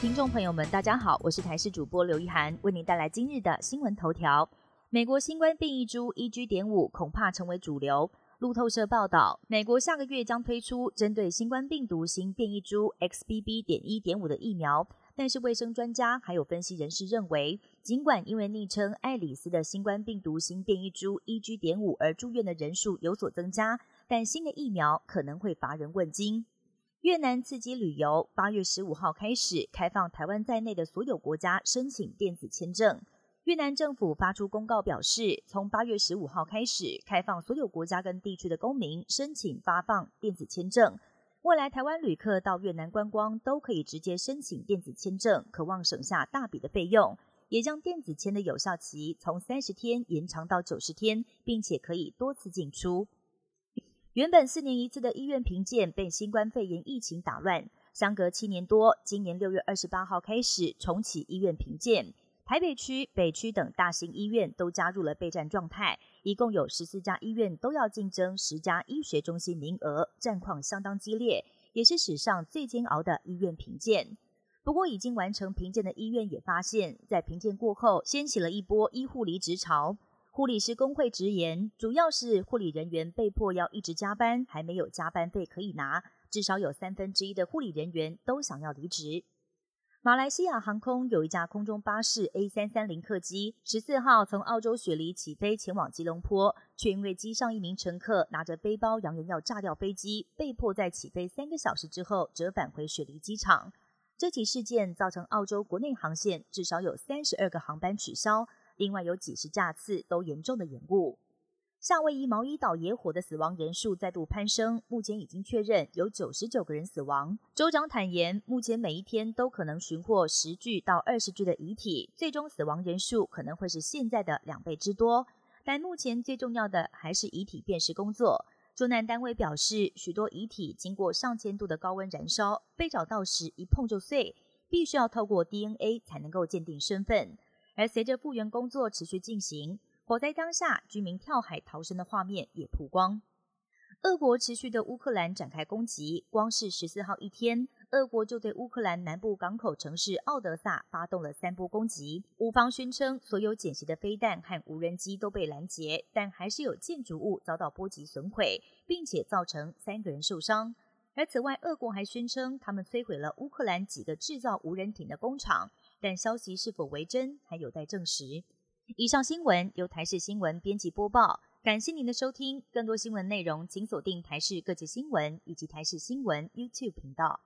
听众朋友们，大家好，我是台视主播刘一涵，为您带来今日的新闻头条。美国新冠变异株 EG. 点五恐怕成为主流。路透社报道，美国下个月将推出针对新冠病毒新变异株 XBB. 点一点五的疫苗。但是，卫生专家还有分析人士认为，尽管因为昵称爱丽丝的新冠病毒新变异株 EG. 点五而住院的人数有所增加，但新的疫苗可能会乏人问津。越南刺激旅游，八月十五号开始开放台湾在内的所有国家申请电子签证。越南政府发出公告表示，从八月十五号开始开放所有国家跟地区的公民申请发放电子签证。未来台湾旅客到越南观光都可以直接申请电子签证，渴望省下大笔的费用，也将电子签的有效期从三十天延长到九十天，并且可以多次进出。原本四年一次的医院评鉴被新冠肺炎疫情打乱，相隔七年多，今年六月二十八号开始重启医院评鉴。台北区、北区等大型医院都加入了备战状态，一共有十四家医院都要竞争十家医学中心名额，战况相当激烈，也是史上最煎熬的医院评鉴。不过，已经完成评鉴的医院也发现，在评鉴过后，掀起了一波医护离职潮。护理师工会直言，主要是护理人员被迫要一直加班，还没有加班费可以拿，至少有三分之一的护理人员都想要离职。马来西亚航空有一架空中巴士 A 三三零客机，十四号从澳洲雪梨起飞前往吉隆坡，却因为机上一名乘客拿着背包扬言要炸掉飞机，被迫在起飞三个小时之后折返回雪梨机场。这起事件造成澳洲国内航线至少有三十二个航班取消。另外有几十架次都严重的延误。夏威夷毛伊岛野火的死亡人数再度攀升，目前已经确认有九十九个人死亡。州长坦言，目前每一天都可能寻获十具到二十具的遗体，最终死亡人数可能会是现在的两倍之多。但目前最重要的还是遗体辨识工作。救难单位表示，许多遗体经过上千度的高温燃烧，被找到时一碰就碎，必须要透过 DNA 才能够鉴定身份。而随着复原工作持续进行，火灾当下居民跳海逃生的画面也曝光。俄国持续的乌克兰展开攻击，光是十四号一天，俄国就对乌克兰南部港口城市奥德萨发动了三波攻击。乌方宣称所有捡袭的飞弹和无人机都被拦截，但还是有建筑物遭到波及损毁，并且造成三个人受伤。而此外，俄国还宣称他们摧毁了乌克兰几个制造无人艇的工厂。但消息是否为真，还有待证实。以上新闻由台视新闻编辑播报，感谢您的收听。更多新闻内容，请锁定台视各界新闻以及台视新闻 YouTube 频道。